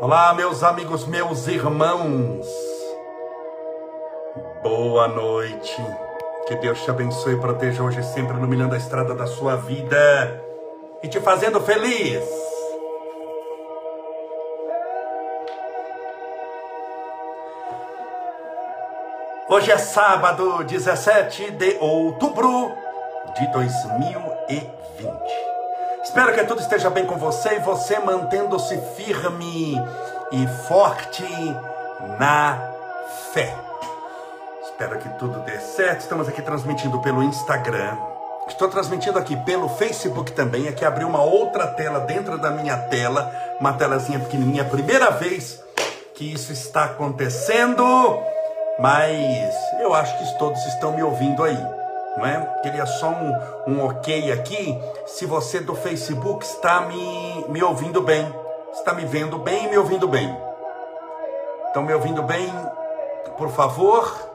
Olá, meus amigos, meus irmãos. Boa noite. Que Deus te abençoe e proteja hoje sempre iluminando a estrada da sua vida e te fazendo feliz. Hoje é sábado, 17 de outubro de 2020. Espero que tudo esteja bem com você e você mantendo-se firme e forte na fé. Espero que tudo dê certo. Estamos aqui transmitindo pelo Instagram. Estou transmitindo aqui pelo Facebook também. Aqui abriu uma outra tela dentro da minha tela, uma telazinha pequenininha. Primeira vez que isso está acontecendo, mas eu acho que todos estão me ouvindo aí não é? Queria só um, um ok aqui. Se você do Facebook está me, me ouvindo bem, está me vendo bem e me ouvindo bem. Estão me ouvindo bem? Por favor.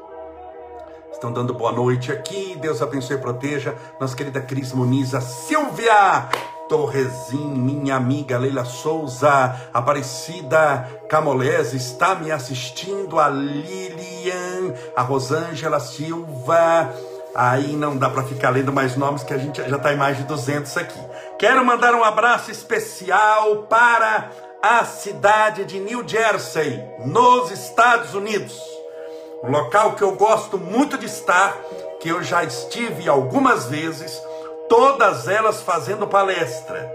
Estão dando boa noite aqui. Deus abençoe e proteja. Nossa querida Cris Muniz, a Silvia Torresim, minha amiga Leila Souza, Aparecida Camolese está me assistindo. A Lilian, a Rosângela Silva. Aí não dá para ficar lendo mais nomes que a gente já está em mais de 200 aqui. Quero mandar um abraço especial para a cidade de New Jersey, nos Estados Unidos. Um local que eu gosto muito de estar, que eu já estive algumas vezes, todas elas fazendo palestra.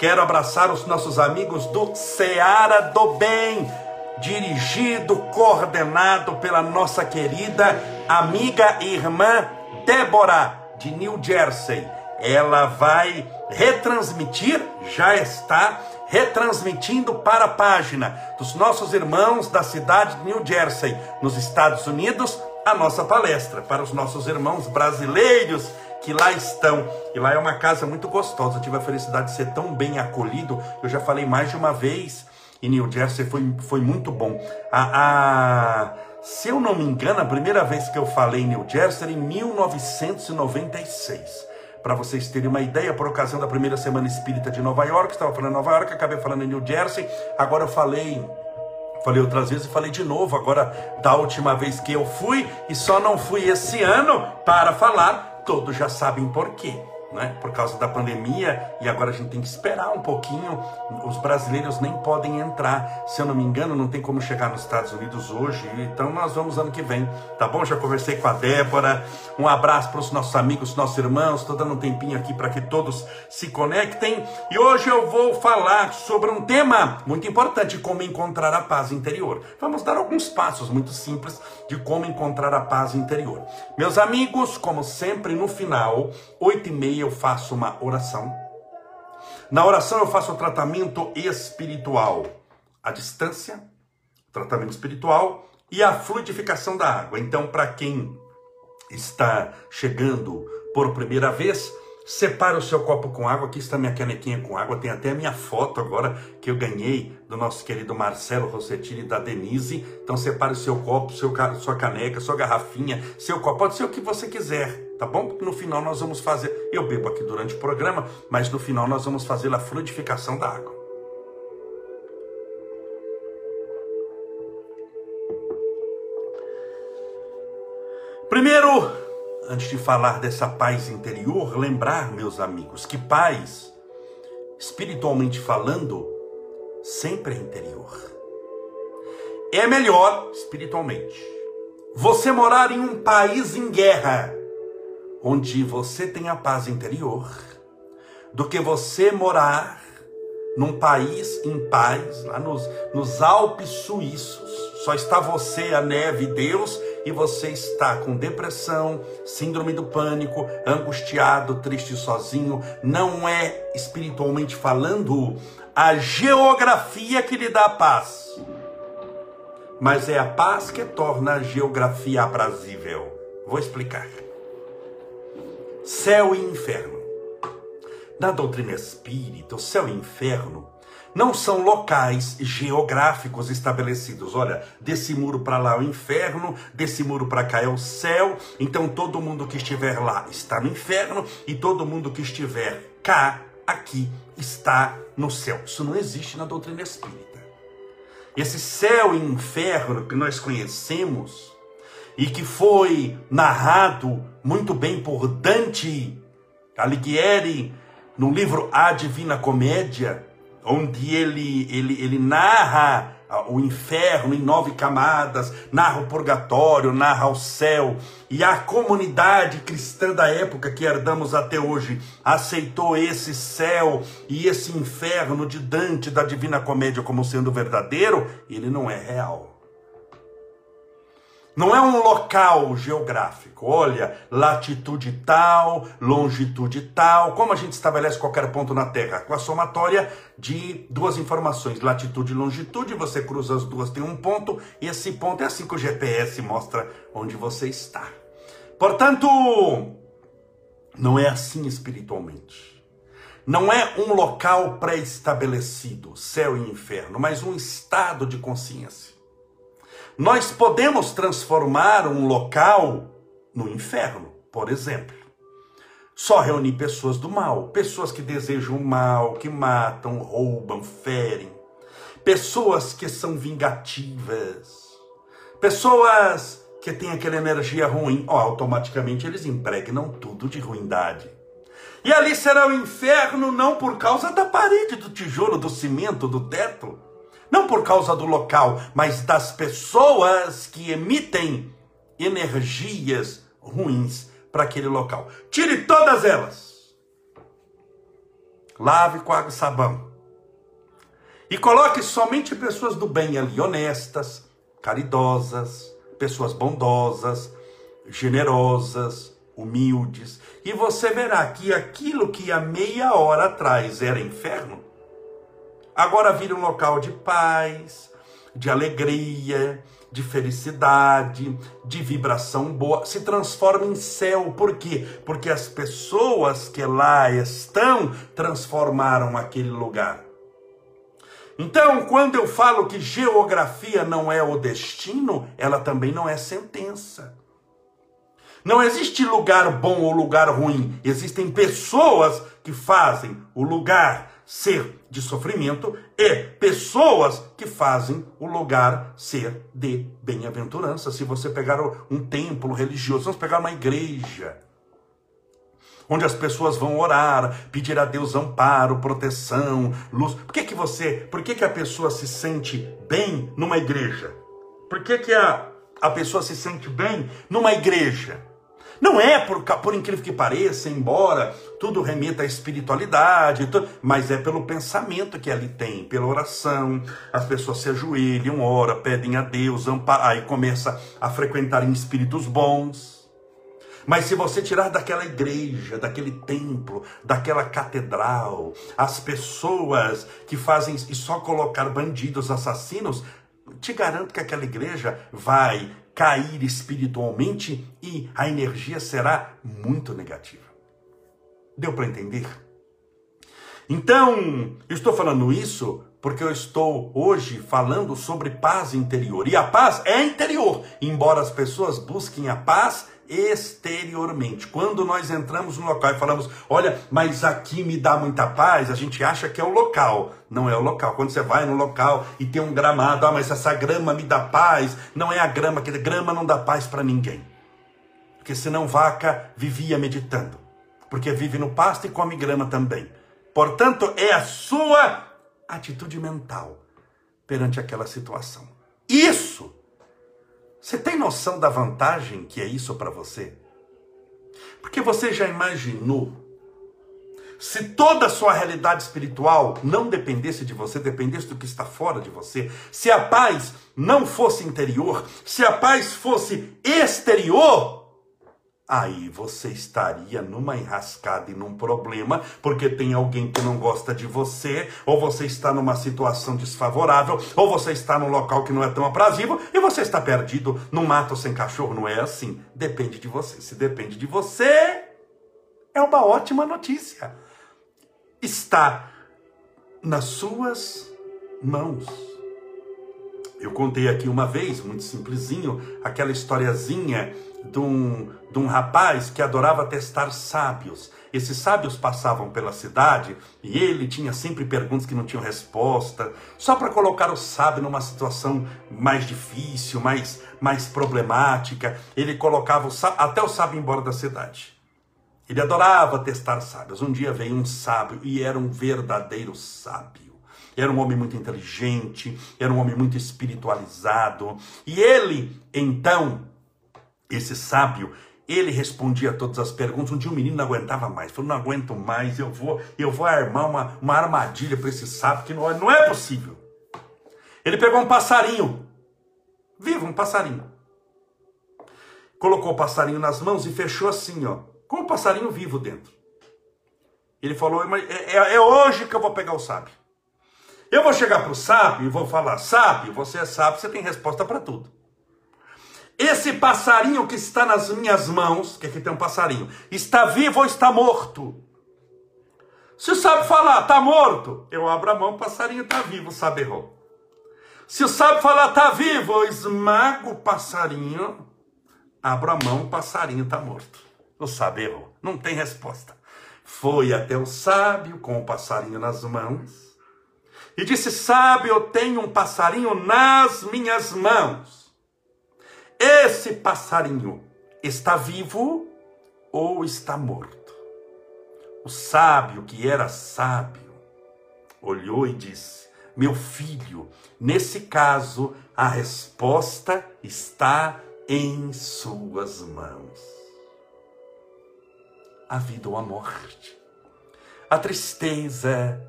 Quero abraçar os nossos amigos do Seara do Bem, dirigido, coordenado pela nossa querida amiga e irmã Débora, de New Jersey. Ela vai retransmitir, já está retransmitindo para a página dos nossos irmãos da cidade de New Jersey, nos Estados Unidos, a nossa palestra para os nossos irmãos brasileiros que lá estão. E lá é uma casa muito gostosa. Eu tive a felicidade de ser tão bem acolhido. Eu já falei mais de uma vez. E New Jersey foi, foi muito bom. A, a se eu não me engano, a primeira vez que eu falei em New Jersey era em 1996. Para vocês terem uma ideia, por ocasião da primeira semana espírita de Nova York, estava falando em Nova York, acabei falando em New Jersey, agora eu falei Falei outras vezes e falei de novo, agora da última vez que eu fui, e só não fui esse ano para falar, todos já sabem por quê né, por causa da pandemia, e agora a gente tem que esperar um pouquinho. Os brasileiros nem podem entrar, se eu não me engano, não tem como chegar nos Estados Unidos hoje, então nós vamos ano que vem, tá bom? Já conversei com a Débora. Um abraço para os nossos amigos, nossos irmãos. Estou dando um tempinho aqui para que todos se conectem. E hoje eu vou falar sobre um tema muito importante: como encontrar a paz interior. Vamos dar alguns passos muito simples de como encontrar a paz interior. Meus amigos, como sempre, no final, oito e meia eu faço uma oração. Na oração eu faço o tratamento espiritual, a distância, tratamento espiritual e a fluidificação da água. Então, para quem está chegando por primeira vez, Separe o seu copo com água. Aqui está minha canequinha com água. Tem até a minha foto agora que eu ganhei do nosso querido Marcelo Rossettini e da Denise. Então separe o seu copo, seu, sua caneca, sua garrafinha, seu copo. Pode ser o que você quiser, tá bom? Porque no final nós vamos fazer. Eu bebo aqui durante o programa, mas no final nós vamos fazer a fluidificação da água. Primeiro, antes de falar dessa paz interior, lembrar, meus amigos, que paz, espiritualmente falando, sempre é interior. É melhor, espiritualmente, você morar em um país em guerra, onde você tem a paz interior, do que você morar num país em paz, lá nos, nos Alpes suíços. Só está você, a neve, Deus e você está com depressão, síndrome do pânico, angustiado, triste sozinho, não é espiritualmente falando a geografia que lhe dá paz, mas é a paz que torna a geografia aprazível. Vou explicar. Céu e inferno. Na doutrina espírita, o céu e inferno não são locais geográficos estabelecidos. Olha, desse muro para lá é o inferno, desse muro para cá é o céu. Então todo mundo que estiver lá está no inferno e todo mundo que estiver cá, aqui, está no céu. Isso não existe na doutrina espírita. esse céu e inferno que nós conhecemos e que foi narrado muito bem por Dante Alighieri no livro A Divina Comédia, onde ele, ele, ele narra o inferno em nove camadas, narra o purgatório, narra o céu, e a comunidade cristã da época que herdamos até hoje aceitou esse céu e esse inferno de Dante da Divina Comédia como sendo verdadeiro, ele não é real. Não é um local geográfico. Olha, latitude tal, longitude tal. Como a gente estabelece qualquer ponto na Terra? Com a somatória de duas informações, latitude e longitude. Você cruza as duas, tem um ponto. E esse ponto é assim que o GPS mostra onde você está. Portanto, não é assim espiritualmente. Não é um local pré-estabelecido, céu e inferno, mas um estado de consciência. Nós podemos transformar um local no inferno, por exemplo. Só reunir pessoas do mal, pessoas que desejam o mal, que matam, roubam, ferem, pessoas que são vingativas, pessoas que têm aquela energia ruim, oh, automaticamente eles impregnam tudo de ruindade. E ali será o inferno não por causa da parede, do tijolo, do cimento, do teto, não por causa do local, mas das pessoas que emitem energias ruins para aquele local. Tire todas elas. Lave com água e sabão. E coloque somente pessoas do bem ali, honestas, caridosas, pessoas bondosas, generosas, humildes. E você verá que aquilo que há meia hora atrás era inferno, agora vira um local de paz, de alegria, de felicidade, de vibração boa, se transforma em céu. Por quê? Porque as pessoas que lá estão transformaram aquele lugar. Então, quando eu falo que geografia não é o destino, ela também não é sentença. Não existe lugar bom ou lugar ruim. Existem pessoas que fazem o lugar ser de sofrimento e pessoas que fazem o lugar ser de bem-aventurança. Se você pegar um templo religioso, vamos pegar uma igreja, onde as pessoas vão orar, pedir a Deus amparo, proteção, luz. Por que que você, por que que a pessoa se sente bem numa igreja? Por que que a, a pessoa se sente bem numa igreja? Não é por, por incrível que pareça, embora tudo remeta à espiritualidade, mas é pelo pensamento que ali tem, pela oração. As pessoas se ajoelham, oram, pedem a Deus, aí começa a frequentar em espíritos bons. Mas se você tirar daquela igreja, daquele templo, daquela catedral, as pessoas que fazem e só colocar bandidos, assassinos, te garanto que aquela igreja vai cair espiritualmente e a energia será muito negativa. Deu para entender? Então, eu estou falando isso porque eu estou hoje falando sobre paz interior. E a paz é interior, embora as pessoas busquem a paz exteriormente. Quando nós entramos no local e falamos, olha, mas aqui me dá muita paz, a gente acha que é o local. Não é o local. Quando você vai no local e tem um gramado, ah, mas essa grama me dá paz, não é a grama, que grama não dá paz para ninguém. Porque senão vaca vivia meditando. Porque vive no pasto e come grama também. Portanto, é a sua atitude mental perante aquela situação. Isso você tem noção da vantagem que é isso para você? Porque você já imaginou se toda a sua realidade espiritual não dependesse de você, dependesse do que está fora de você, se a paz não fosse interior, se a paz fosse exterior, aí você estaria numa enrascada e num problema, porque tem alguém que não gosta de você, ou você está numa situação desfavorável, ou você está num local que não é tão aprazível, e você está perdido no mato sem cachorro. Não é assim. Depende de você. Se depende de você, é uma ótima notícia. Está nas suas mãos. Eu contei aqui uma vez, muito simplesinho, aquela historiazinha de um, de um rapaz que adorava testar sábios. Esses sábios passavam pela cidade e ele tinha sempre perguntas que não tinham resposta, só para colocar o sábio numa situação mais difícil, mais, mais problemática. Ele colocava o sábio, até o sábio embora da cidade. Ele adorava testar sábios. Um dia veio um sábio e era um verdadeiro sábio. Era um homem muito inteligente, era um homem muito espiritualizado. E ele, então, esse sábio, ele respondia a todas as perguntas. Um dia o menino não aguentava mais. Falou: não aguento mais, eu vou, eu vou armar uma, uma armadilha para esse sábio que não, é, não é possível. Ele pegou um passarinho, vivo, um passarinho. Colocou o passarinho nas mãos e fechou assim, ó, com o passarinho vivo dentro. Ele falou: é, é, é hoje que eu vou pegar o sábio. Eu vou chegar para o sábio e vou falar: sábio, você é sábio, você tem resposta para tudo. Esse passarinho que está nas minhas mãos, que aqui tem um passarinho, está vivo ou está morto? Se o sábio falar, está morto, eu abro a mão, o passarinho está vivo, sábio errou. Se o sábio falar, está vivo, eu esmago o passarinho, abro a mão, o passarinho está morto. O sábio errou. Não tem resposta. Foi até o sábio com o passarinho nas mãos e disse: Sábio, eu tenho um passarinho nas minhas mãos. Esse passarinho está vivo ou está morto? O sábio, que era sábio, olhou e disse: Meu filho, nesse caso, a resposta está em suas mãos. A vida ou a morte, a tristeza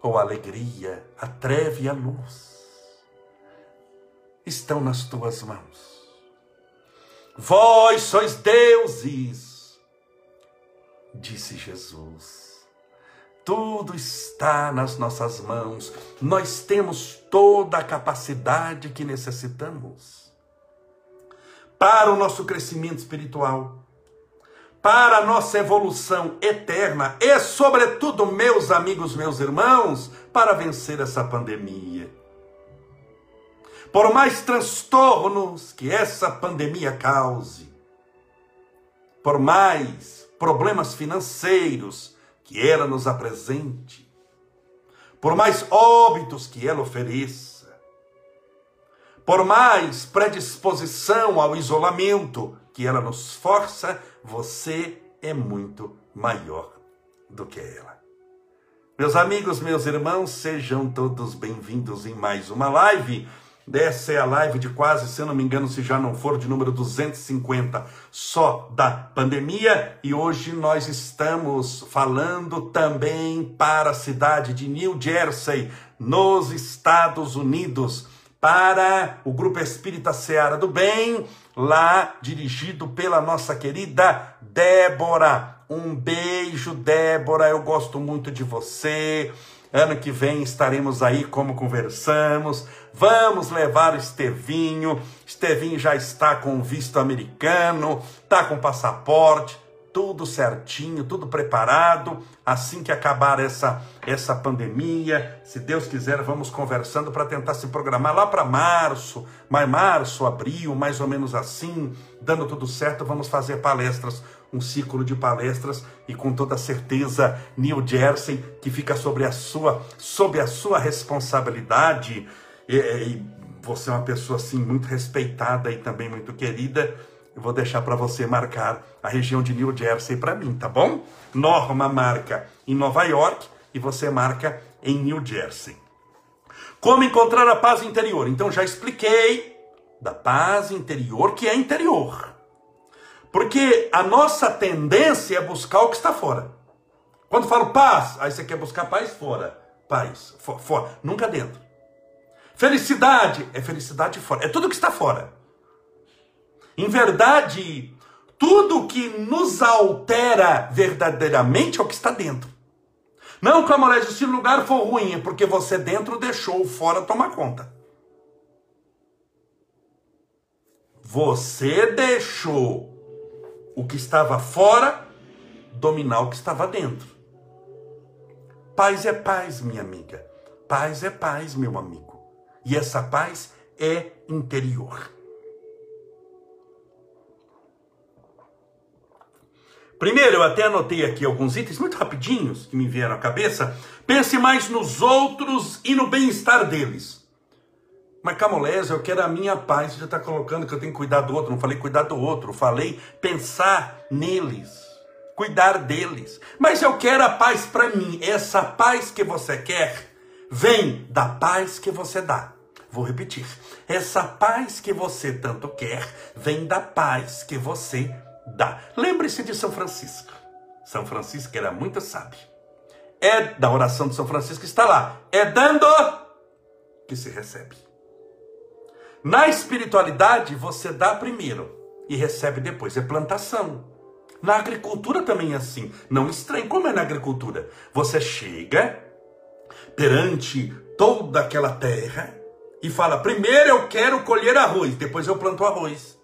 ou a alegria, a treve e a luz estão nas tuas mãos. Vós sois deuses, disse Jesus. Tudo está nas nossas mãos. Nós temos toda a capacidade que necessitamos para o nosso crescimento espiritual, para a nossa evolução eterna e, sobretudo, meus amigos, meus irmãos, para vencer essa pandemia. Por mais transtornos que essa pandemia cause, por mais problemas financeiros que ela nos apresente, por mais óbitos que ela ofereça, por mais predisposição ao isolamento que ela nos força, você é muito maior do que ela. Meus amigos, meus irmãos, sejam todos bem-vindos em mais uma live. Essa é a live de quase, se eu não me engano, se já não for, de número 250, só da pandemia. E hoje nós estamos falando também para a cidade de New Jersey, nos Estados Unidos, para o Grupo Espírita Seara do Bem, lá dirigido pela nossa querida Débora. Um beijo, Débora. Eu gosto muito de você. Ano que vem estaremos aí como conversamos. Vamos levar o Estevinho. Estevinho já está com visto americano, está com passaporte tudo certinho, tudo preparado. Assim que acabar essa essa pandemia, se Deus quiser, vamos conversando para tentar se programar lá para março, mais março, abril, mais ou menos assim, dando tudo certo, vamos fazer palestras, um ciclo de palestras e com toda certeza New Jersey que fica sobre a sua sob a sua responsabilidade. E, e você é uma pessoa assim muito respeitada e também muito querida eu vou deixar para você marcar a região de New Jersey para mim, tá bom? Norma marca em Nova York e você marca em New Jersey. Como encontrar a paz interior? Então já expliquei da paz interior que é interior. Porque a nossa tendência é buscar o que está fora. Quando falo paz, aí você quer buscar paz fora. Paz, fora, nunca dentro. Felicidade é felicidade fora. É tudo que está fora. Em verdade, tudo que nos altera verdadeiramente é o que está dentro. Não, Camolés, se o lugar for ruim, é porque você dentro deixou fora tomar conta. Você deixou o que estava fora dominar o que estava dentro. Paz é paz, minha amiga. Paz é paz, meu amigo. E essa paz é interior. Primeiro, eu até anotei aqui alguns itens muito rapidinhos que me vieram à cabeça. Pense mais nos outros e no bem-estar deles. Mas Camolés, eu quero a minha paz. Você já está colocando que eu tenho que cuidar do outro. Não falei cuidar do outro. Falei pensar neles. Cuidar deles. Mas eu quero a paz para mim. Essa paz que você quer vem da paz que você dá. Vou repetir. Essa paz que você tanto quer vem da paz que você dá. Lembre-se de São Francisco. São Francisco era muito sábio. É da oração de São Francisco está lá. É dando que se recebe. Na espiritualidade, você dá primeiro e recebe depois. É plantação. Na agricultura também é assim. Não estranho. Como é na agricultura? Você chega perante toda aquela terra e fala: primeiro eu quero colher arroz, depois eu planto arroz.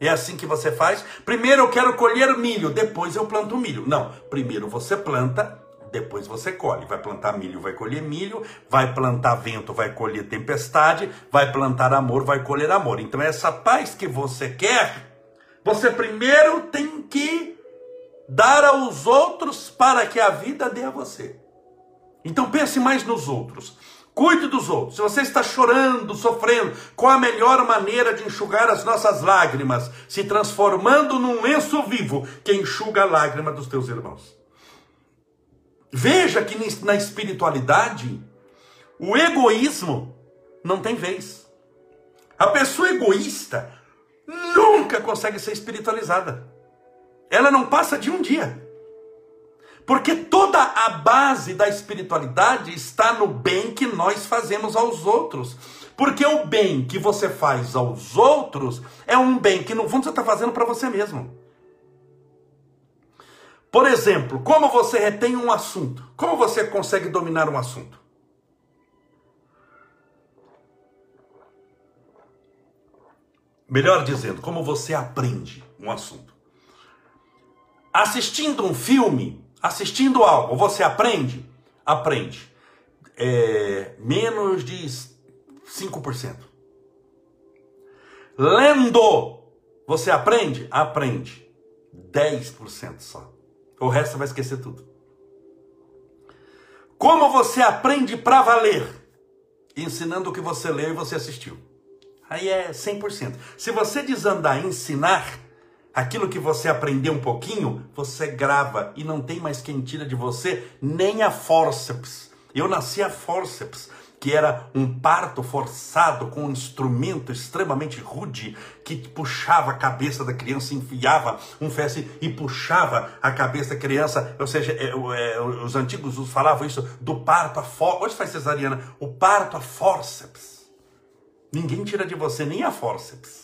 É assim que você faz? Primeiro eu quero colher milho, depois eu planto milho. Não, primeiro você planta, depois você colhe. Vai plantar milho, vai colher milho, vai plantar vento, vai colher tempestade, vai plantar amor, vai colher amor. Então essa paz que você quer, você primeiro tem que dar aos outros para que a vida dê a você. Então pense mais nos outros. Cuide dos outros. Se você está chorando, sofrendo, qual a melhor maneira de enxugar as nossas lágrimas? Se transformando num lenço vivo que enxuga a lágrima dos teus irmãos. Veja que na espiritualidade, o egoísmo não tem vez. A pessoa egoísta nunca consegue ser espiritualizada. Ela não passa de um dia. Porque toda a base da espiritualidade está no bem que nós fazemos aos outros. Porque o bem que você faz aos outros é um bem que no fundo você está fazendo para você mesmo. Por exemplo, como você retém um assunto? Como você consegue dominar um assunto? Melhor dizendo, como você aprende um assunto? Assistindo um filme, Assistindo algo, você aprende? Aprende. É, menos de 5%. Lendo, você aprende? Aprende. 10% só. O resto vai esquecer tudo. Como você aprende para valer? Ensinando o que você leu e você assistiu. Aí é 100%. Se você desandar ensinar, Aquilo que você aprendeu um pouquinho, você grava e não tem mais quem tira de você nem a forceps. Eu nasci a forceps, que era um parto forçado com um instrumento extremamente rude que puxava a cabeça da criança, enfiava um fesse e puxava a cabeça da criança. Ou seja, é, é, os antigos falavam isso do parto a forceps. Hoje faz cesariana, o parto a forceps. Ninguém tira de você nem a forceps.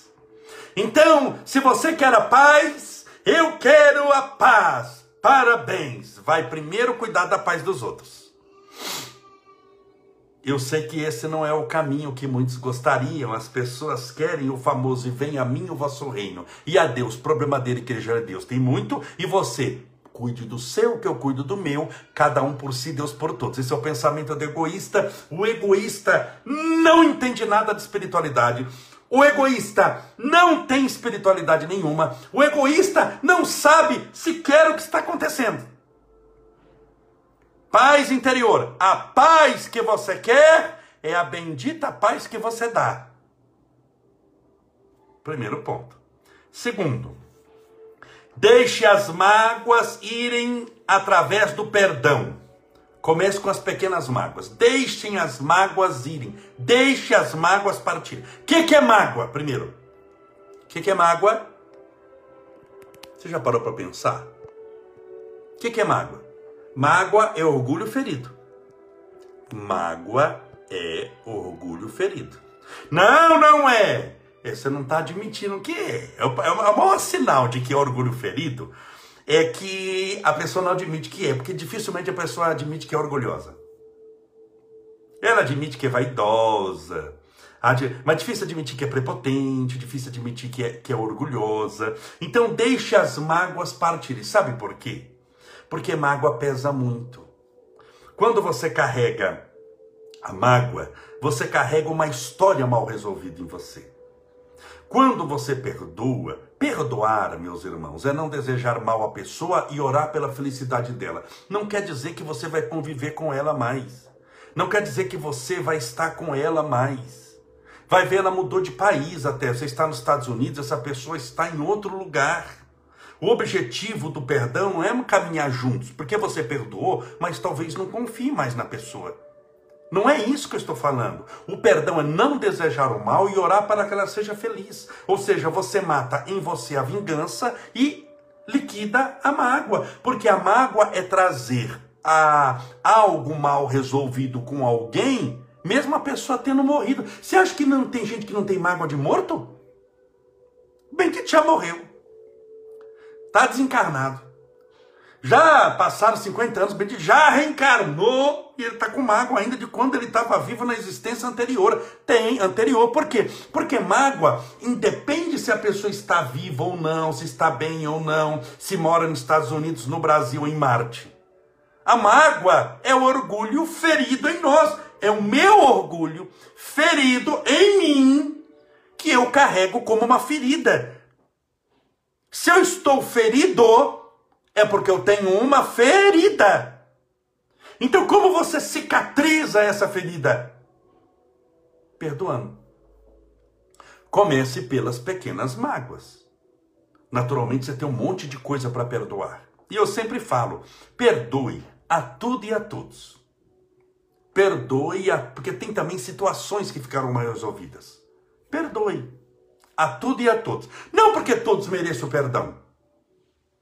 Então, se você quer a paz, eu quero a paz. Parabéns. Vai primeiro cuidar da paz dos outros. Eu sei que esse não é o caminho que muitos gostariam. As pessoas querem o famoso e vem a mim o vosso reino. E a Deus, problema dele que ele já é Deus. Tem muito e você cuide do seu, que eu cuido do meu, cada um por si, Deus por todos. Esse é o pensamento do egoísta. O egoísta não entende nada de espiritualidade. O egoísta não tem espiritualidade nenhuma. O egoísta não sabe sequer o que está acontecendo. Paz interior. A paz que você quer é a bendita paz que você dá. Primeiro ponto. Segundo, deixe as mágoas irem através do perdão. Comece com as pequenas mágoas. Deixem as mágoas irem. Deixe as mágoas partirem. O que, que é mágoa, primeiro? O que, que é mágoa? Você já parou para pensar? O que, que é mágoa? Mágoa é orgulho ferido. Mágoa é orgulho ferido. Não, não é. Você não está admitindo que é. É o, é o maior sinal de que é orgulho ferido é que a pessoa não admite que é, porque dificilmente a pessoa admite que é orgulhosa. Ela admite que é vaidosa, mas difícil admitir que é prepotente, difícil admitir que é, que é orgulhosa. Então deixe as mágoas partirem. Sabe por quê? Porque mágoa pesa muito. Quando você carrega A mágoa, você carrega uma história mal resolvida em você. Quando você perdoa, perdoar, meus irmãos, é não desejar mal à pessoa e orar pela felicidade dela. Não quer dizer que você vai conviver com ela mais. Não quer dizer que você vai estar com ela mais. Vai ver, ela mudou de país até. Você está nos Estados Unidos, essa pessoa está em outro lugar. O objetivo do perdão não é caminhar juntos, porque você perdoou, mas talvez não confie mais na pessoa. Não é isso que eu estou falando. O perdão é não desejar o mal e orar para que ela seja feliz. Ou seja, você mata em você a vingança e liquida a mágoa. Porque a mágoa é trazer a algo mal resolvido com alguém, mesmo a pessoa tendo morrido. Você acha que não tem gente que não tem mágoa de morto? Bem que já morreu. Está desencarnado. Já passaram 50 anos, Benedito já reencarnou e ele está com mágoa ainda de quando ele estava vivo na existência anterior. Tem, anterior. Por quê? Porque mágoa independe se a pessoa está viva ou não, se está bem ou não, se mora nos Estados Unidos, no Brasil em Marte. A mágoa é o orgulho ferido em nós. É o meu orgulho ferido em mim que eu carrego como uma ferida. Se eu estou ferido, é porque eu tenho uma ferida. Então, como você cicatriza essa ferida? Perdoando. Comece pelas pequenas mágoas. Naturalmente, você tem um monte de coisa para perdoar. E eu sempre falo: perdoe a tudo e a todos. Perdoe, a... porque tem também situações que ficaram mal resolvidas. Perdoe a tudo e a todos. Não porque todos mereçam perdão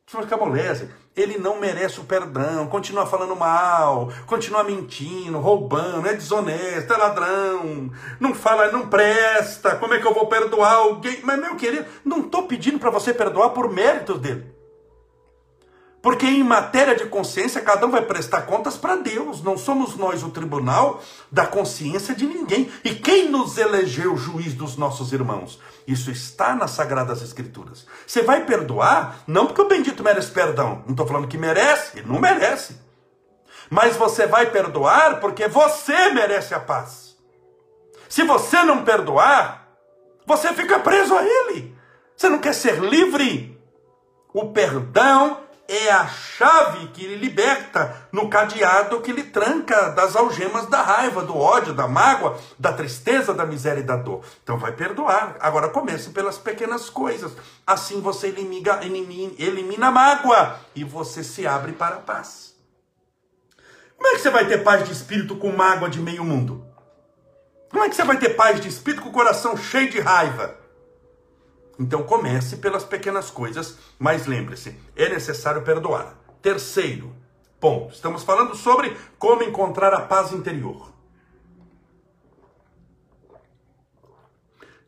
Senhor Camolese, ele não merece o perdão, continua falando mal, continua mentindo, roubando, é desonesto, é ladrão, não fala, não presta, como é que eu vou perdoar alguém? Mas, meu querido, não estou pedindo para você perdoar por méritos dele. Porque em matéria de consciência, cada um vai prestar contas para Deus. Não somos nós o tribunal da consciência de ninguém. E quem nos elegeu juiz dos nossos irmãos? Isso está nas Sagradas Escrituras. Você vai perdoar, não porque o bendito merece perdão. Não estou falando que merece, ele não merece. Mas você vai perdoar porque você merece a paz. Se você não perdoar, você fica preso a ele. Você não quer ser livre. O perdão é a chave que lhe liberta no cadeado que lhe tranca das algemas da raiva, do ódio, da mágoa, da tristeza, da miséria e da dor. Então vai perdoar. Agora comece pelas pequenas coisas. Assim você elimina, elimina, elimina a mágoa e você se abre para a paz. Como é que você vai ter paz de espírito com mágoa de meio mundo? Como é que você vai ter paz de espírito com o coração cheio de raiva? Então comece pelas pequenas coisas, mas lembre-se, é necessário perdoar. Terceiro ponto, estamos falando sobre como encontrar a paz interior.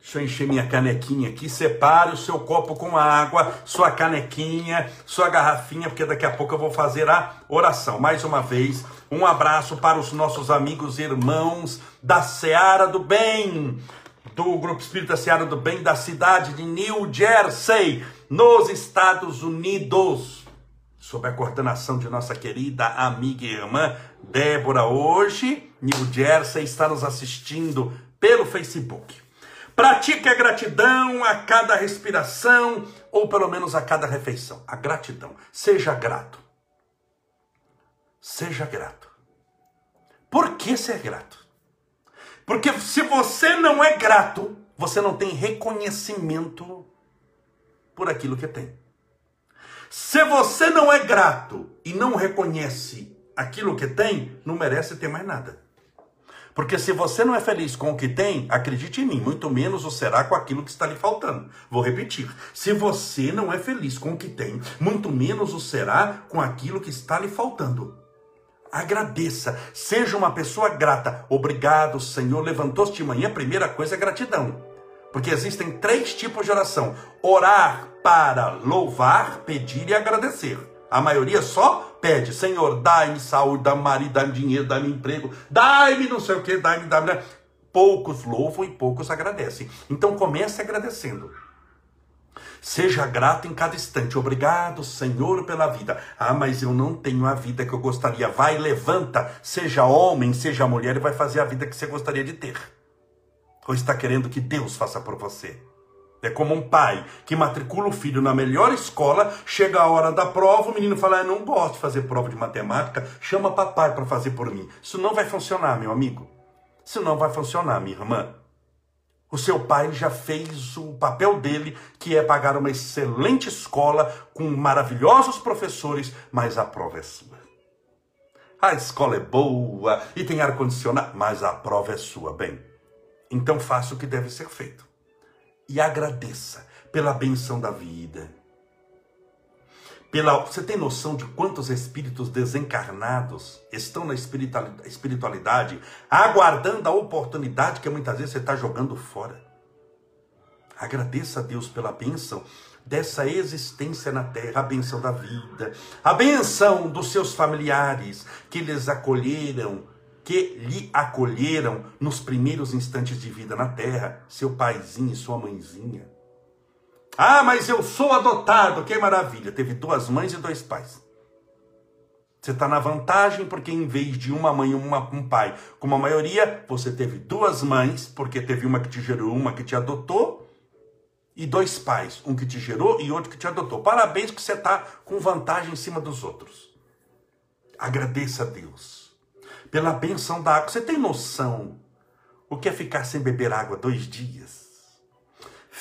Deixa eu encher minha canequinha aqui. Separe o seu copo com água, sua canequinha, sua garrafinha, porque daqui a pouco eu vou fazer a oração. Mais uma vez, um abraço para os nossos amigos e irmãos da Seara do Bem do Grupo Espírita Seara do Bem da cidade de New Jersey, nos Estados Unidos, sob a coordenação de nossa querida amiga e irmã Débora. Hoje, New Jersey está nos assistindo pelo Facebook. Pratique a gratidão a cada respiração, ou pelo menos a cada refeição. A gratidão. Seja grato. Seja grato. Por que ser grato? Porque se você não é grato, você não tem reconhecimento por aquilo que tem. Se você não é grato e não reconhece aquilo que tem, não merece ter mais nada. Porque se você não é feliz com o que tem, acredite em mim, muito menos o será com aquilo que está lhe faltando. Vou repetir. Se você não é feliz com o que tem, muito menos o será com aquilo que está lhe faltando. Agradeça, seja uma pessoa grata. Obrigado, Senhor. Levantou-se de manhã, primeira coisa é gratidão. Porque existem três tipos de oração: orar para louvar, pedir e agradecer. A maioria só pede: Senhor, dai-me saúde, dá-me marido, dá-me dinheiro, dá-me emprego, dai-me não sei o que, dai-me. Né? Poucos louvam e poucos agradecem. Então comece agradecendo. Seja grato em cada instante. Obrigado, Senhor, pela vida. Ah, mas eu não tenho a vida que eu gostaria. Vai, levanta, seja homem, seja mulher, e vai fazer a vida que você gostaria de ter. Ou está querendo que Deus faça por você? É como um pai que matricula o filho na melhor escola, chega a hora da prova, o menino fala: Eu não gosto de fazer prova de matemática, chama papai para fazer por mim. Isso não vai funcionar, meu amigo. Isso não vai funcionar, minha irmã. O seu pai já fez o papel dele, que é pagar uma excelente escola com maravilhosos professores, mas a prova é sua. A escola é boa e tem ar-condicionado, mas a prova é sua, bem. Então faça o que deve ser feito. E agradeça pela benção da vida. Pela, você tem noção de quantos espíritos desencarnados estão na espiritualidade, aguardando a oportunidade que muitas vezes você está jogando fora? Agradeça a Deus pela bênção dessa existência na terra, a bênção da vida, a bênção dos seus familiares que lhes acolheram, que lhe acolheram nos primeiros instantes de vida na terra, seu paizinho e sua mãezinha. Ah, mas eu sou adotado, que maravilha. Teve duas mães e dois pais. Você está na vantagem porque em vez de uma mãe e uma, um pai, como a maioria, você teve duas mães, porque teve uma que te gerou, uma que te adotou, e dois pais, um que te gerou e outro que te adotou. Parabéns que você está com vantagem em cima dos outros. Agradeça a Deus pela benção da água. Você tem noção o que é ficar sem beber água dois dias?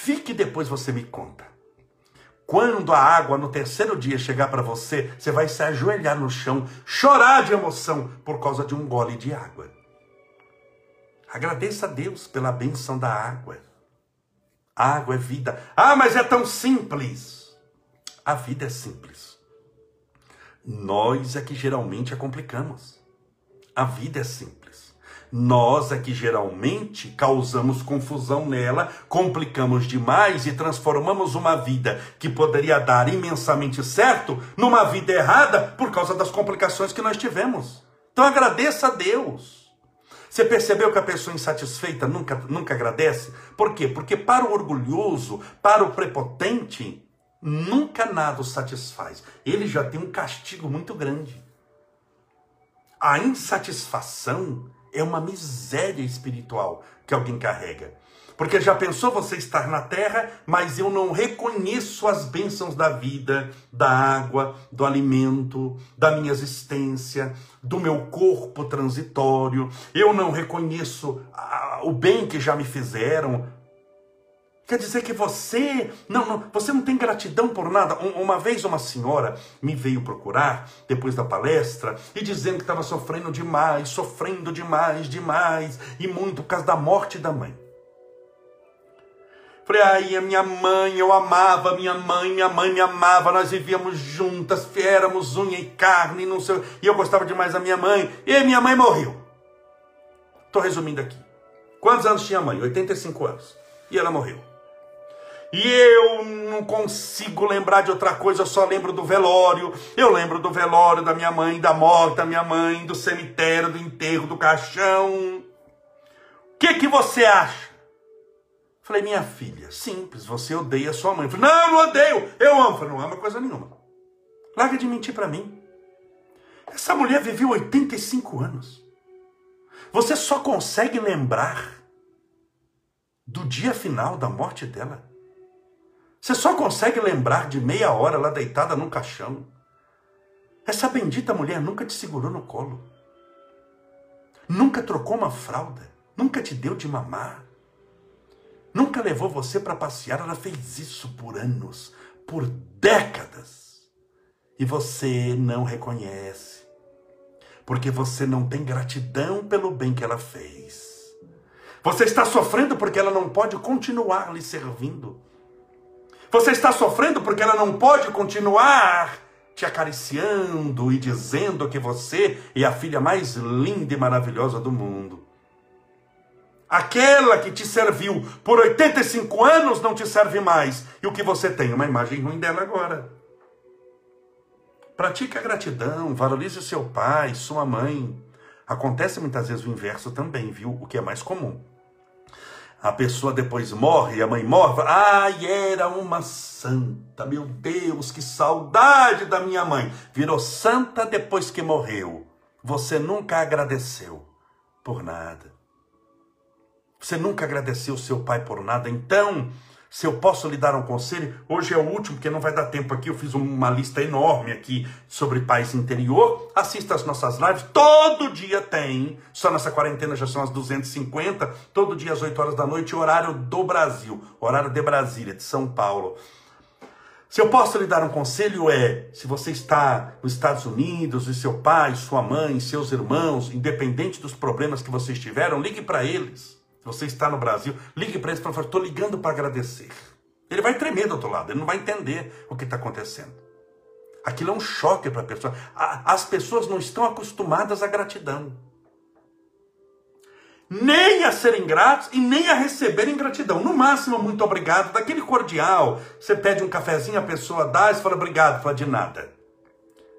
Fique depois você me conta. Quando a água no terceiro dia chegar para você, você vai se ajoelhar no chão, chorar de emoção por causa de um gole de água. Agradeça a Deus pela benção da água. A água é vida. Ah, mas é tão simples. A vida é simples. Nós é que geralmente a complicamos. A vida é simples. Nós é que geralmente causamos confusão nela, complicamos demais e transformamos uma vida que poderia dar imensamente certo numa vida errada por causa das complicações que nós tivemos. Então agradeça a Deus. Você percebeu que a pessoa insatisfeita nunca, nunca agradece? Por quê? Porque para o orgulhoso, para o prepotente, nunca nada o satisfaz. Ele já tem um castigo muito grande. A insatisfação é uma miséria espiritual que alguém carrega. Porque já pensou você estar na terra, mas eu não reconheço as bênçãos da vida, da água, do alimento, da minha existência, do meu corpo transitório. Eu não reconheço o bem que já me fizeram, Quer dizer que você não, não, você não tem gratidão por nada. Uma vez uma senhora me veio procurar depois da palestra e dizendo que estava sofrendo demais, sofrendo demais, demais e muito por causa da morte da mãe. Falei, ai, a minha mãe, eu amava minha mãe, minha mãe me amava, nós vivíamos juntas, éramos unha e carne, não sei, e eu gostava demais da minha mãe, e minha mãe morreu. Estou resumindo aqui. Quantos anos tinha a mãe? 85 anos. E ela morreu. E eu não consigo lembrar de outra coisa, eu só lembro do velório. Eu lembro do velório da minha mãe, da morte da minha mãe, do cemitério, do enterro, do caixão. O que, que você acha? Falei, minha filha, simples, você odeia sua mãe. Falei, não, eu não odeio, eu amo. Falei, não ama coisa nenhuma. Larga de mentir para mim. Essa mulher viveu 85 anos. Você só consegue lembrar do dia final da morte dela você só consegue lembrar de meia hora lá deitada num caixão. Essa bendita mulher nunca te segurou no colo. Nunca trocou uma fralda. Nunca te deu de mamar. Nunca levou você para passear. Ela fez isso por anos, por décadas. E você não reconhece. Porque você não tem gratidão pelo bem que ela fez. Você está sofrendo porque ela não pode continuar lhe servindo. Você está sofrendo porque ela não pode continuar te acariciando e dizendo que você é a filha mais linda e maravilhosa do mundo. Aquela que te serviu por 85 anos não te serve mais. E o que você tem? Uma imagem ruim dela agora. Pratique a gratidão, valorize seu pai, sua mãe. Acontece muitas vezes o inverso também, viu? O que é mais comum. A pessoa depois morre, a mãe morre, ai, era uma santa, meu Deus, que saudade da minha mãe. Virou santa depois que morreu. Você nunca agradeceu por nada. Você nunca agradeceu seu pai por nada. Então, se eu posso lhe dar um conselho, hoje é o último, porque não vai dar tempo aqui. Eu fiz uma lista enorme aqui sobre paz interior. Assista as nossas lives, todo dia tem. Só nessa quarentena já são as 250. Todo dia às 8 horas da noite, horário do Brasil, horário de Brasília, de São Paulo. Se eu posso lhe dar um conselho é, se você está nos Estados Unidos, e seu pai, sua mãe, seus irmãos, independente dos problemas que vocês tiveram, ligue para eles. Você está no Brasil, ligue para ele e estou ligando para agradecer. Ele vai tremer do outro lado, ele não vai entender o que está acontecendo. Aquilo é um choque para a pessoa. As pessoas não estão acostumadas à gratidão. Nem a serem gratos e nem a receberem gratidão. No máximo, muito obrigado, daquele cordial. Você pede um cafezinho, a pessoa dá e fala obrigado, fala de nada.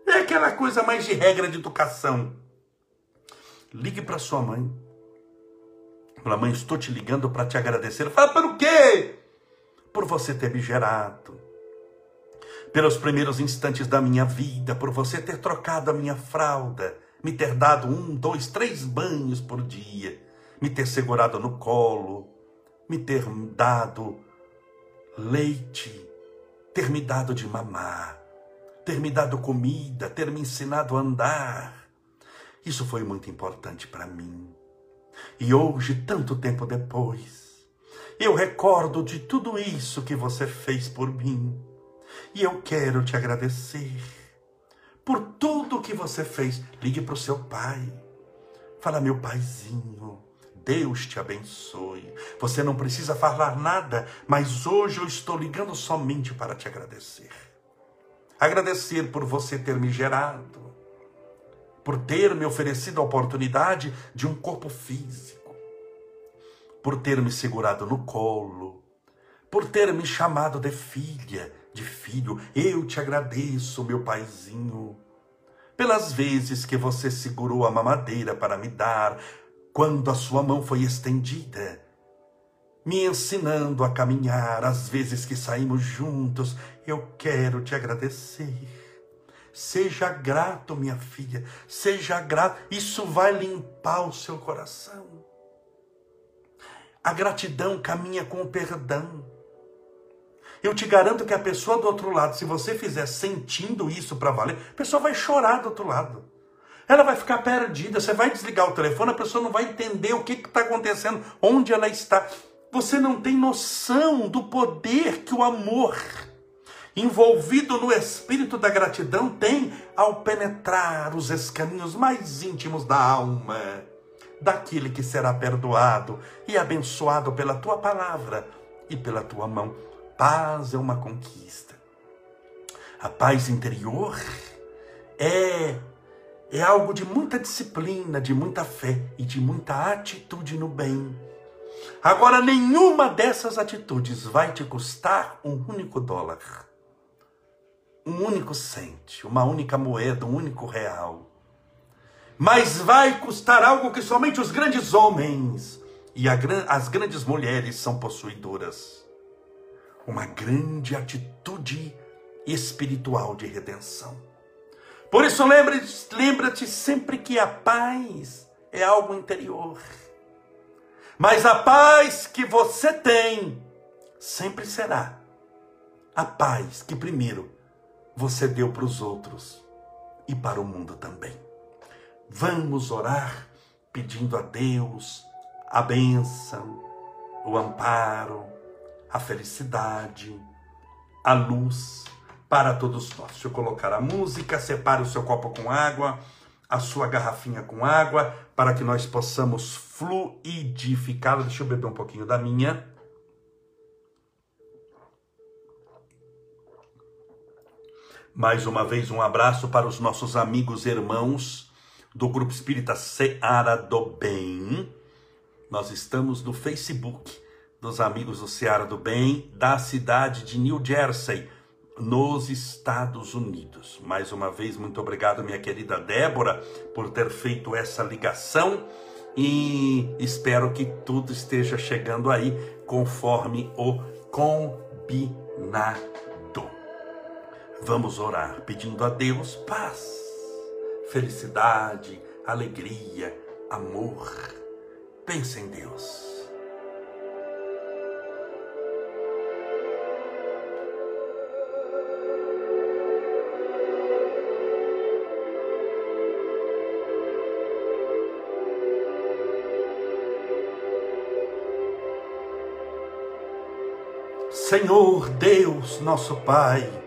É aquela coisa mais de regra de educação. Ligue para sua mãe. Fala, mãe, estou te ligando para te agradecer. Fala, por quê? Por você ter me gerado. Pelos primeiros instantes da minha vida, por você ter trocado a minha fralda, me ter dado um, dois, três banhos por dia, me ter segurado no colo, me ter dado leite, ter me dado de mamar, ter me dado comida, ter me ensinado a andar. Isso foi muito importante para mim. E hoje, tanto tempo depois, eu recordo de tudo isso que você fez por mim. E eu quero te agradecer por tudo que você fez. Ligue para o seu pai. Fala, meu paizinho, Deus te abençoe. Você não precisa falar nada, mas hoje eu estou ligando somente para te agradecer. Agradecer por você ter me gerado por ter me oferecido a oportunidade de um corpo físico, por ter me segurado no colo, por ter me chamado de filha, de filho. Eu te agradeço, meu paizinho, pelas vezes que você segurou a mamadeira para me dar, quando a sua mão foi estendida, me ensinando a caminhar, as vezes que saímos juntos. Eu quero te agradecer. Seja grato, minha filha, seja grato. Isso vai limpar o seu coração. A gratidão caminha com o perdão. Eu te garanto que a pessoa do outro lado, se você fizer sentindo isso para valer, a pessoa vai chorar do outro lado. Ela vai ficar perdida. Você vai desligar o telefone, a pessoa não vai entender o que está acontecendo, onde ela está. Você não tem noção do poder que o amor envolvido no espírito da gratidão, tem ao penetrar os escaninhos mais íntimos da alma, daquele que será perdoado e abençoado pela tua palavra e pela tua mão. Paz é uma conquista. A paz interior é é algo de muita disciplina, de muita fé e de muita atitude no bem. Agora, nenhuma dessas atitudes vai te custar um único dólar um único cente, uma única moeda, um único real. Mas vai custar algo que somente os grandes homens e as grandes mulheres são possuidoras. Uma grande atitude espiritual de redenção. Por isso, lembre-te lembra sempre que a paz é algo interior. Mas a paz que você tem sempre será a paz que primeiro você deu para os outros e para o mundo também. Vamos orar pedindo a Deus a bênção, o amparo, a felicidade, a luz para todos nós. Deixa eu colocar a música, separe o seu copo com água, a sua garrafinha com água, para que nós possamos fluidificá-la. Deixa eu beber um pouquinho da minha. Mais uma vez, um abraço para os nossos amigos e irmãos do Grupo Espírita Seara do Bem. Nós estamos no Facebook dos amigos do Seara do Bem, da cidade de New Jersey, nos Estados Unidos. Mais uma vez, muito obrigado, minha querida Débora, por ter feito essa ligação e espero que tudo esteja chegando aí conforme o combinado. Vamos orar pedindo a Deus paz, felicidade, alegria, amor. Pense em Deus. Senhor Deus, nosso Pai,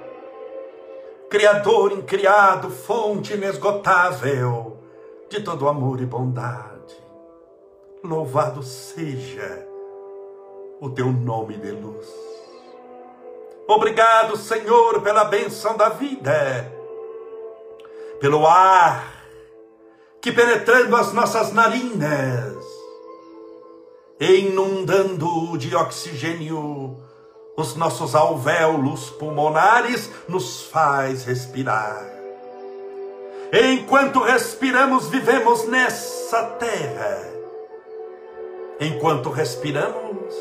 Criador incriado, fonte inesgotável de todo amor e bondade, louvado seja o teu nome de luz. Obrigado, Senhor, pela benção da vida, pelo ar que penetrando as nossas narinas, inundando de oxigênio os nossos alvéolos pulmonares nos faz respirar. Enquanto respiramos, vivemos nessa terra. Enquanto respiramos,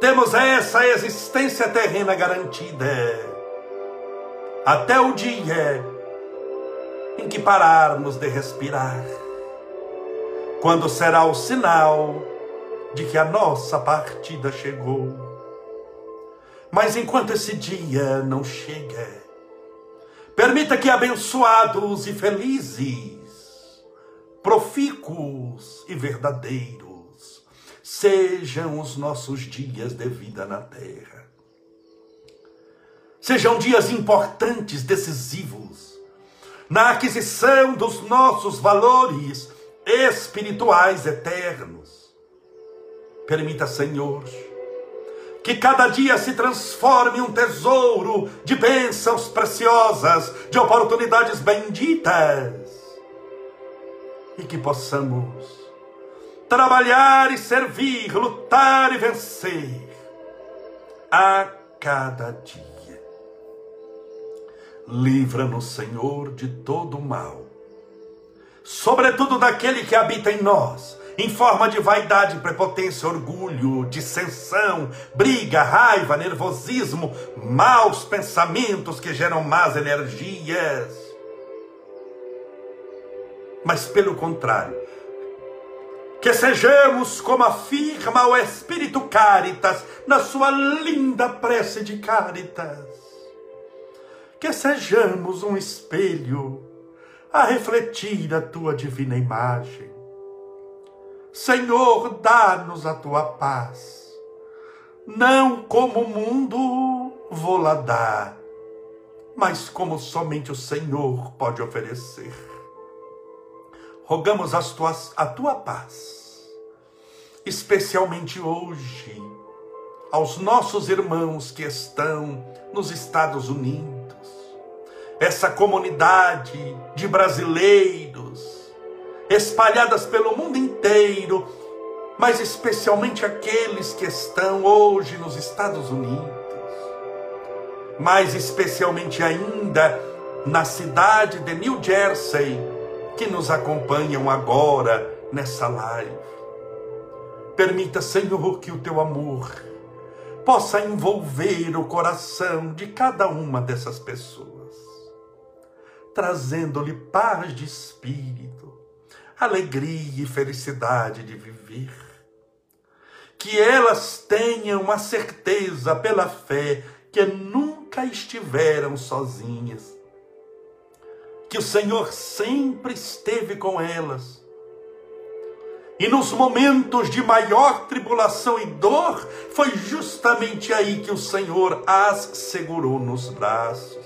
temos essa existência terrena garantida. Até o dia em que pararmos de respirar. Quando será o sinal de que a nossa partida chegou. Mas enquanto esse dia não chega, permita que abençoados e felizes, profícuos e verdadeiros, sejam os nossos dias de vida na terra. Sejam dias importantes, decisivos, na aquisição dos nossos valores espirituais eternos. Permita, Senhor, que cada dia se transforme um tesouro de bênçãos preciosas, de oportunidades benditas, e que possamos trabalhar e servir, lutar e vencer a cada dia. Livra-nos, Senhor, de todo mal, sobretudo daquele que habita em nós em forma de vaidade, prepotência, orgulho, dissensão, briga, raiva, nervosismo, maus pensamentos que geram más energias. Mas pelo contrário, que sejamos como afirma o Espírito Caritas na sua linda prece de Caritas. Que sejamos um espelho a refletir a tua divina imagem Senhor, dá-nos a tua paz, não como o mundo vou lá dar, mas como somente o Senhor pode oferecer. Rogamos as tuas, a tua paz, especialmente hoje, aos nossos irmãos que estão nos Estados Unidos, essa comunidade de brasileiros, espalhadas pelo mundo inteiro, mas especialmente aqueles que estão hoje nos Estados Unidos, mais especialmente ainda na cidade de New Jersey, que nos acompanham agora nessa live. Permita, Senhor, que o teu amor possa envolver o coração de cada uma dessas pessoas, trazendo-lhe paz de espírito, alegria e felicidade de viver. Que elas tenham a certeza pela fé que nunca estiveram sozinhas. Que o Senhor sempre esteve com elas. E nos momentos de maior tribulação e dor, foi justamente aí que o Senhor as segurou nos braços.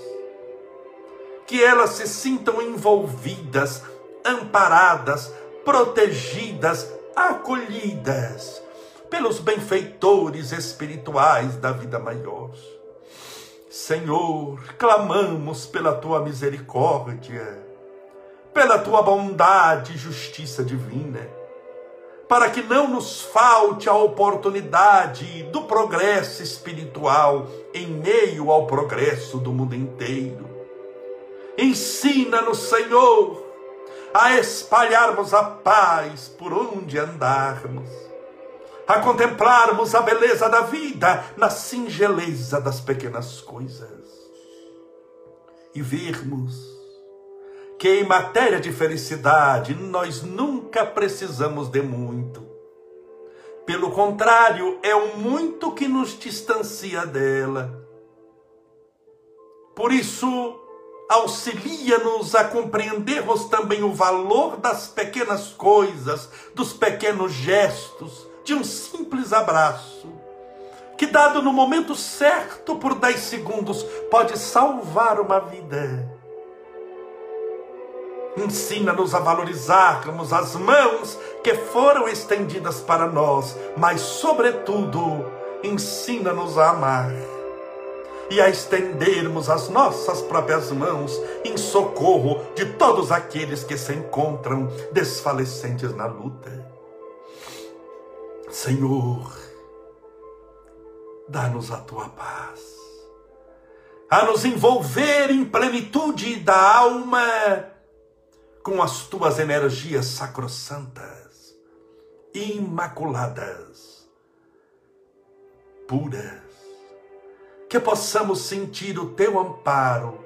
Que elas se sintam envolvidas amparadas, protegidas, acolhidas pelos benfeitores espirituais da vida maior. Senhor, clamamos pela tua misericórdia, pela tua bondade e justiça divina, para que não nos falte a oportunidade do progresso espiritual em meio ao progresso do mundo inteiro. Ensina-nos, Senhor, a espalharmos a paz por onde andarmos, a contemplarmos a beleza da vida na singeleza das pequenas coisas e vermos que em matéria de felicidade nós nunca precisamos de muito. Pelo contrário, é o muito que nos distancia dela. Por isso, auxilia-nos a compreendermos também o valor das pequenas coisas, dos pequenos gestos, de um simples abraço, que dado no momento certo por 10 segundos pode salvar uma vida. Ensina-nos a valorizarmos as mãos que foram estendidas para nós, mas, sobretudo, ensina-nos a amar e a estendermos as nossas próprias mãos em socorro de todos aqueles que se encontram desfalecentes na luta. Senhor, dá-nos a tua paz, a nos envolver em plenitude da alma com as tuas energias sacrossantas, imaculadas, puras que possamos sentir o teu amparo,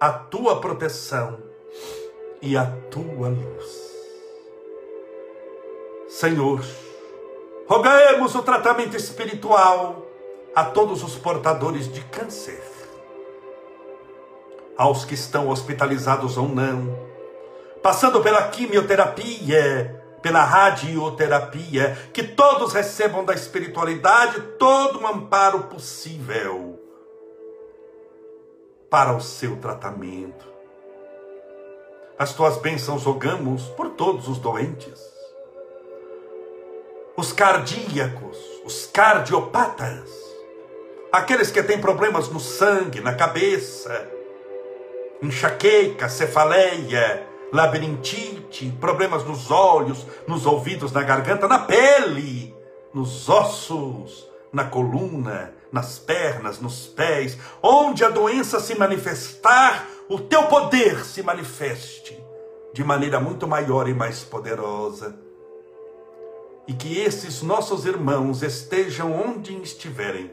a tua proteção e a tua luz. Senhor, rogamos o tratamento espiritual a todos os portadores de câncer, aos que estão hospitalizados ou não, passando pela quimioterapia, pela radioterapia, que todos recebam da espiritualidade todo o amparo possível para o seu tratamento. As tuas bênçãos rogamos por todos os doentes, os cardíacos, os cardiopatas, aqueles que têm problemas no sangue, na cabeça, enxaqueca, cefaleia, labirintite, problemas nos olhos, nos ouvidos, na garganta, na pele, nos ossos, na coluna, nas pernas, nos pés, onde a doença se manifestar, o teu poder se manifeste de maneira muito maior e mais poderosa. E que esses nossos irmãos estejam onde estiverem,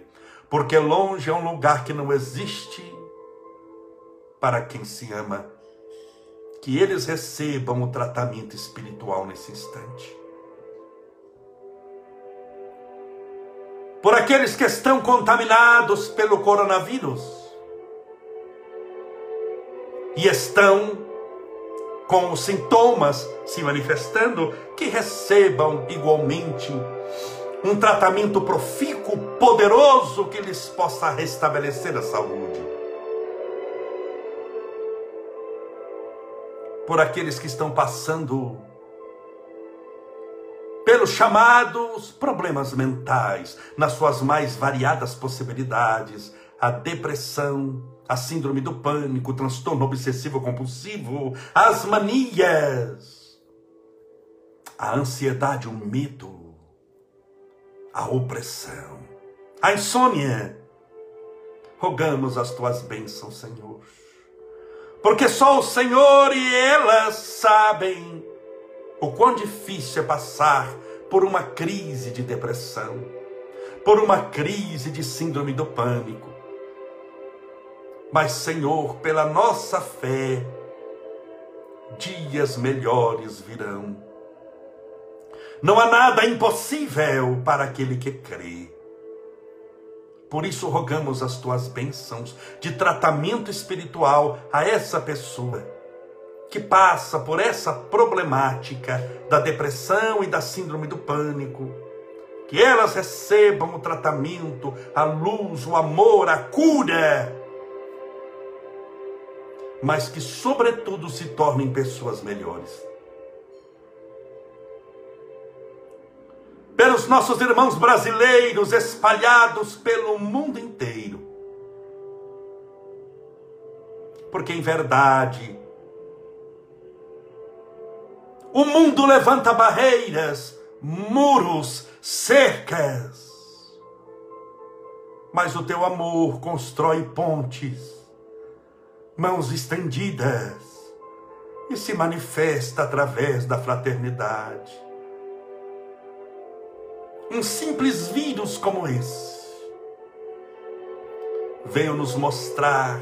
porque longe é um lugar que não existe para quem se ama que eles recebam o tratamento espiritual nesse instante. Por aqueles que estão contaminados pelo coronavírus e estão com os sintomas se manifestando, que recebam igualmente um tratamento profícuo, poderoso, que lhes possa restabelecer a saúde. Por aqueles que estão passando pelos chamados problemas mentais, nas suas mais variadas possibilidades, a depressão, a síndrome do pânico, o transtorno obsessivo compulsivo, as manias, a ansiedade, o medo, a opressão, a insônia. Rogamos as tuas bênçãos, Senhor porque só o Senhor e elas sabem o quão difícil é passar por uma crise de depressão, por uma crise de síndrome do pânico. Mas, Senhor, pela nossa fé, dias melhores virão. Não há nada impossível para aquele que crê. Por isso rogamos as tuas bênçãos de tratamento espiritual a essa pessoa que passa por essa problemática da depressão e da síndrome do pânico. Que elas recebam o tratamento, a luz, o amor, a cura. Mas que, sobretudo, se tornem pessoas melhores. Nossos irmãos brasileiros espalhados pelo mundo inteiro. Porque em verdade, o mundo levanta barreiras, muros, cercas. Mas o teu amor constrói pontes, mãos estendidas, e se manifesta através da fraternidade. Um simples vírus como esse veio nos mostrar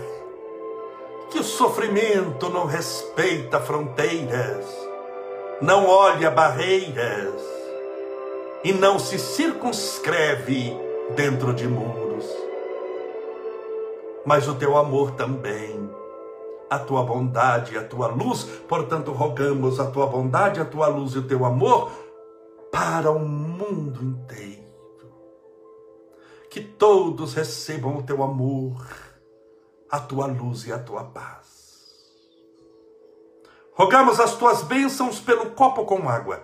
que o sofrimento não respeita fronteiras, não olha barreiras e não se circunscreve dentro de muros. Mas o teu amor também, a tua bondade, a tua luz, portanto, rogamos a tua bondade, a tua luz e o teu amor para o mundo inteiro. Que todos recebam o teu amor a tua luz e a tua paz. Rogamos as tuas bênçãos pelo copo com água.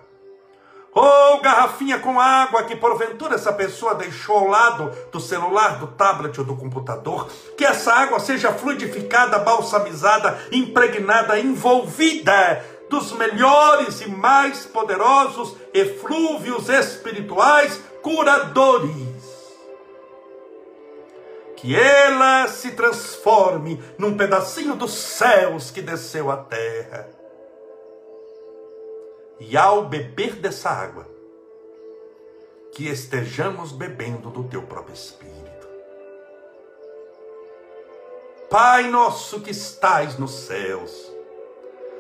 Ou oh, garrafinha com água que porventura essa pessoa deixou ao lado do celular, do tablet ou do computador. Que essa água seja fluidificada, balsamizada, impregnada, envolvida dos melhores e mais poderosos eflúvios espirituais curadores que ela se transforme num pedacinho dos céus que desceu à terra. E ao beber dessa água, que estejamos bebendo do teu próprio Espírito. Pai nosso que estais nos céus,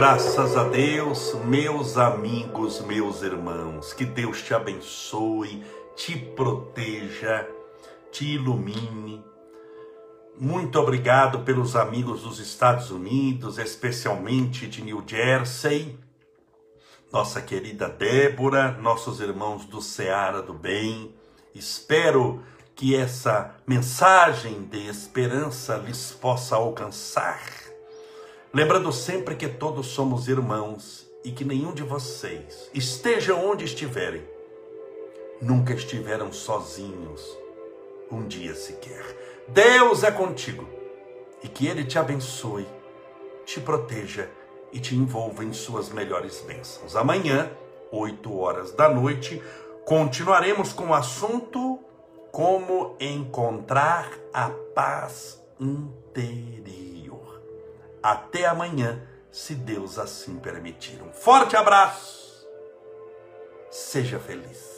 Graças a Deus, meus amigos, meus irmãos, que Deus te abençoe, te proteja, te ilumine. Muito obrigado pelos amigos dos Estados Unidos, especialmente de New Jersey, nossa querida Débora, nossos irmãos do Seara do Bem. Espero que essa mensagem de esperança lhes possa alcançar Lembrando sempre que todos somos irmãos e que nenhum de vocês, esteja onde estiverem, nunca estiveram sozinhos um dia sequer. Deus é contigo e que Ele te abençoe, te proteja e te envolva em suas melhores bênçãos. Amanhã, 8 horas da noite, continuaremos com o assunto como encontrar a paz interior. Até amanhã, se Deus assim permitir. Um forte abraço. Seja feliz.